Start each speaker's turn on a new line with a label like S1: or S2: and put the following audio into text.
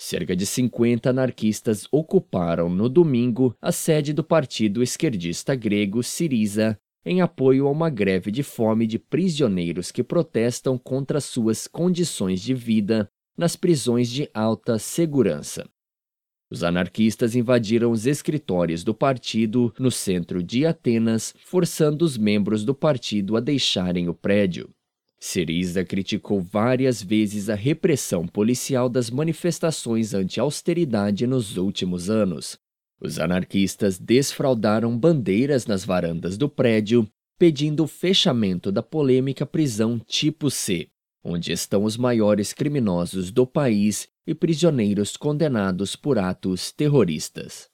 S1: Cerca de 50 anarquistas ocuparam no domingo a sede do partido esquerdista grego Siriza em apoio a uma greve de fome de prisioneiros que protestam contra suas condições de vida nas prisões de alta segurança. Os anarquistas invadiram os escritórios do partido no centro de Atenas, forçando os membros do partido a deixarem o prédio. Syriza criticou várias vezes a repressão policial das manifestações anti-austeridade nos últimos anos. Os anarquistas desfraldaram bandeiras nas varandas do prédio, pedindo o fechamento da polêmica prisão tipo C, onde estão os maiores criminosos do país e prisioneiros condenados por atos terroristas.